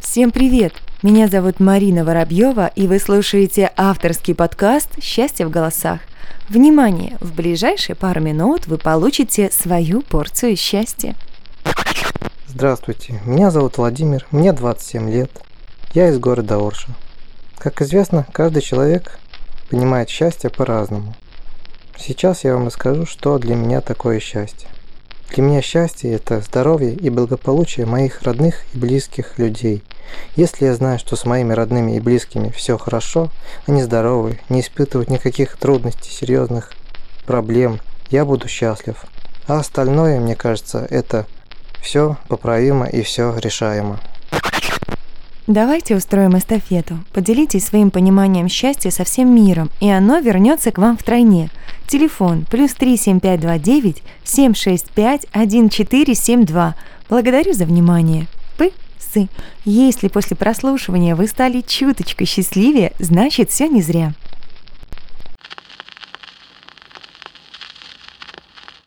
Всем привет! Меня зовут Марина Воробьева, и вы слушаете авторский подкаст «Счастье в голосах». Внимание! В ближайшие пару минут вы получите свою порцию счастья. Здравствуйте, меня зовут Владимир, мне 27 лет. Я из города Орша. Как известно, каждый человек понимает счастье по-разному. Сейчас я вам расскажу, что для меня такое счастье. Для меня счастье – это здоровье и благополучие моих родных и близких людей. Если я знаю, что с моими родными и близкими все хорошо, они здоровы, не испытывают никаких трудностей, серьезных проблем, я буду счастлив. А остальное, мне кажется, это все поправимо и все решаемо. Давайте устроим эстафету. Поделитесь своим пониманием счастья со всем миром, и оно вернется к вам втройне. Телефон плюс 37529 765 1472. Благодарю за внимание. Пы сы. Если после прослушивания вы стали чуточку счастливее, значит все не зря.